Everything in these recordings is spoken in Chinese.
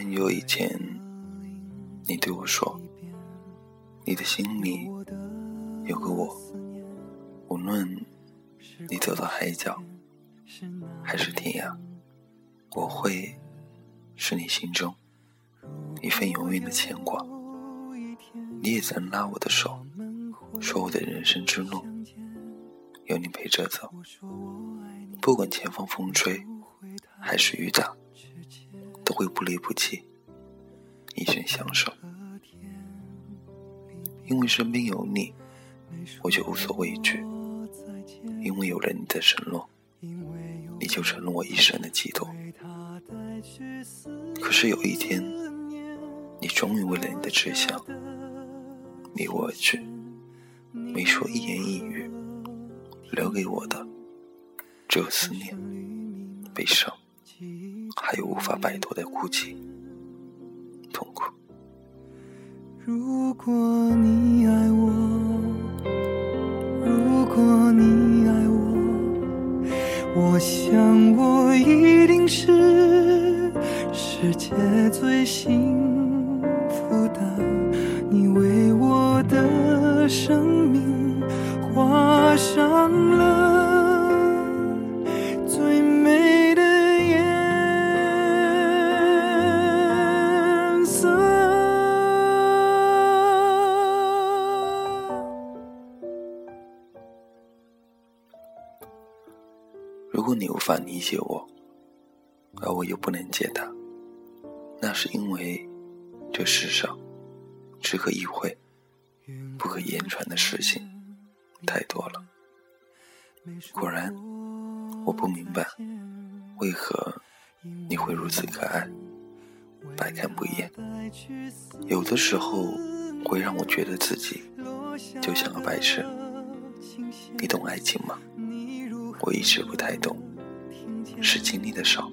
很久以前，你对我说，你的心里有个我，无论你走到海角还是天涯，我会是你心中一份永远的牵挂。你也曾拉我的手，说我的人生之路有你陪着走，不管前方风吹还是雨打。都会不离不弃，一生相守。因为身边有你，我就无所畏惧；因为有了你的承诺，你就成了我一生的寄托。可是有一天，你终于为了你的志向离我而去，没说一言一语，留给我的只有思念、悲伤。还有无法摆脱的孤寂、痛苦。如果你爱我，如果你爱我，我想我一定是世界最幸如果你无法理解我，而我又不能解答，那是因为这世上只可意会不可言传的事情太多了。果然，我不明白为何你会如此可爱，百看不厌。有的时候会让我觉得自己就像个白痴。你懂爱情吗？我一直不太懂，是经历的少，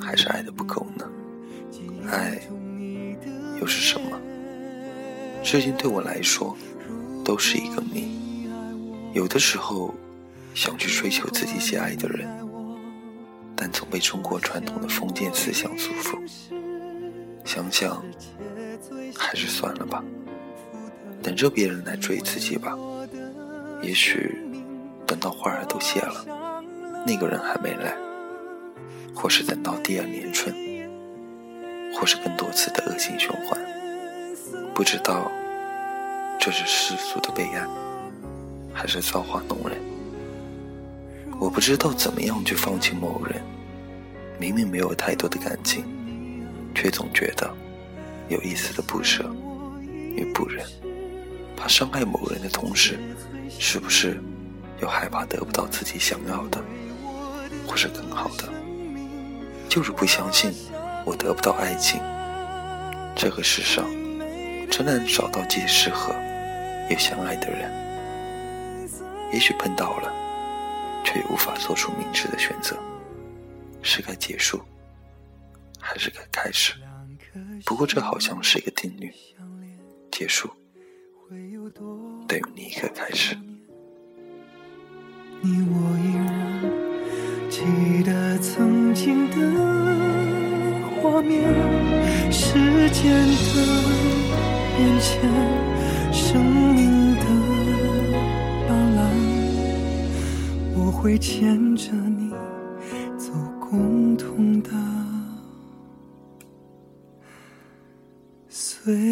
还是爱的不够呢？爱又是什么？事情对我来说都是一个谜。有的时候想去追求自己喜爱的人，但总被中国传统的封建思想束缚。想想，还是算了吧，等着别人来追自己吧。也许。等到花儿都谢了，那个人还没来，或是等到第二年春，或是更多次的恶性循环，不知道这是世俗的悲哀，还是造化弄人。我不知道怎么样去放弃某人，明明没有太多的感情，却总觉得有一丝的不舍与不忍，怕伤害某人的同时，是不是？又害怕得不到自己想要的，或是更好的，就是不相信我得不到爱情。这个世上真难找到既适合又相爱的人。也许碰到了，却也无法做出明智的选择，是该结束，还是该开始？不过这好像是一个定律：结束等于另一个开始。你我依然记得曾经的画面，时间的变迁，生命的斑斓，我会牵着你走共同的岁。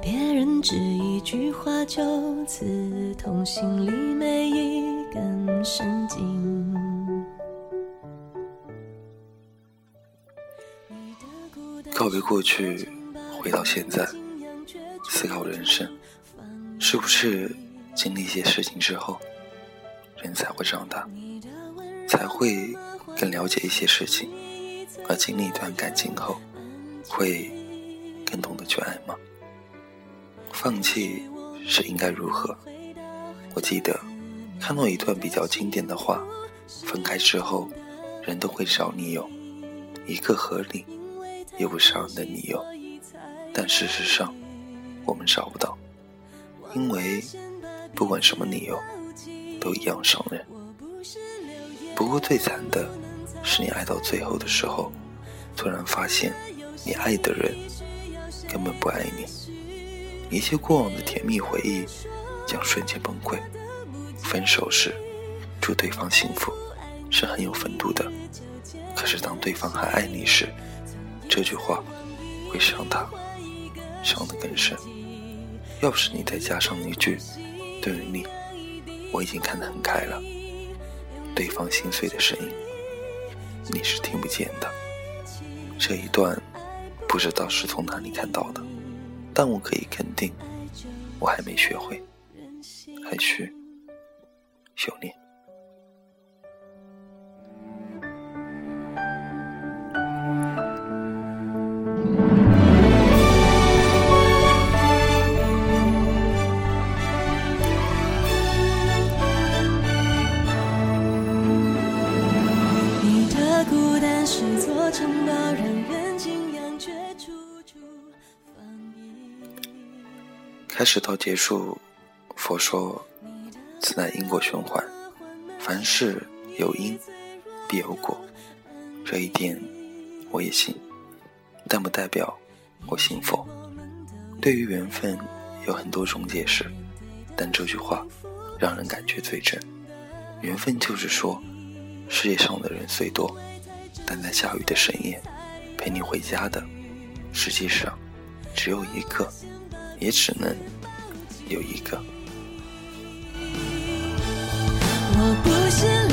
别人只一句话就刺痛心里每一根神经。告别过去，回到现在，思考人生，是不是经历一些事情之后？人才会长大，才会更了解一些事情，而经历一段感情后，会更懂得去爱吗？放弃是应该如何？我记得看到一段比较经典的话：分开之后，人都会找理由，一个合理又不伤人的理由。但事实上，我们找不到，因为不管什么理由。都一样伤人。不过最惨的是，你爱到最后的时候，突然发现你爱的人根本不爱你，一切过往的甜蜜回忆将瞬间崩溃。分手时祝对方幸福是很有风度的，可是当对方还爱你时，这句话会伤他，伤得更深。要是你再加上一句“对于你”。我已经看得很开了，对方心碎的声音，你是听不见的。这一段不知道是从哪里看到的，但我可以肯定，我还没学会，还需修炼。开始到结束，佛说，此乃因果循环，凡事有因必有果，这一点我也信，但不代表我信佛。对于缘分有很多种解释，但这句话让人感觉最真。缘分就是说，世界上的人虽多，但在下雨的深夜陪你回家的，实际上只有一个。也只能有一个。我不是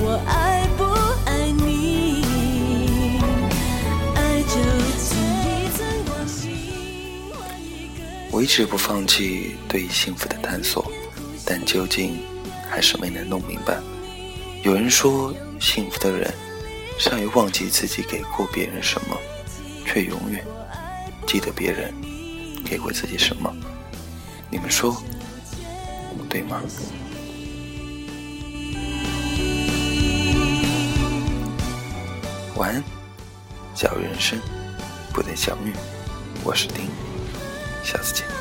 我爱不爱你？爱就存一寸光阴。我一直不放弃对幸福的探索，但究竟还是没能弄明白。有人说，幸福的人善于忘记自己给过别人什么。却永远记得别人给过自己什么，你们说对吗？晚安，假如人生不再相遇，我是丁，下次见。